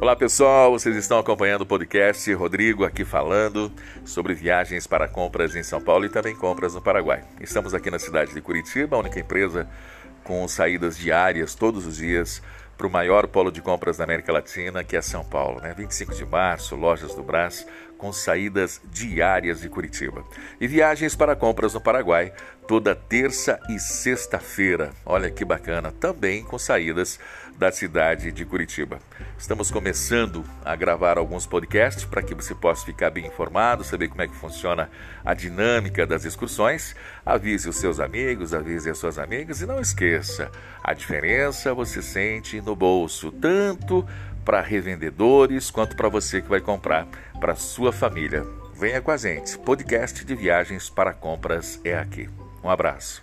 Olá pessoal, vocês estão acompanhando o podcast Rodrigo aqui falando sobre viagens para compras em São Paulo e também compras no Paraguai. Estamos aqui na cidade de Curitiba, a única empresa com saídas diárias todos os dias para o maior polo de compras da América Latina, que é São Paulo. Né? 25 de março, lojas do Brás, com saídas diárias de Curitiba. E viagens para compras no Paraguai, toda terça e sexta-feira. Olha que bacana, também com saídas da cidade de Curitiba. Estamos começando a gravar alguns podcasts para que você possa ficar bem informado, saber como é que funciona a dinâmica das excursões. Avise os seus amigos, avise as suas amigas e não esqueça, a diferença você sente no bolso, tanto para revendedores quanto para você que vai comprar para sua família. Venha com a gente. Podcast de viagens para compras é aqui. Um abraço.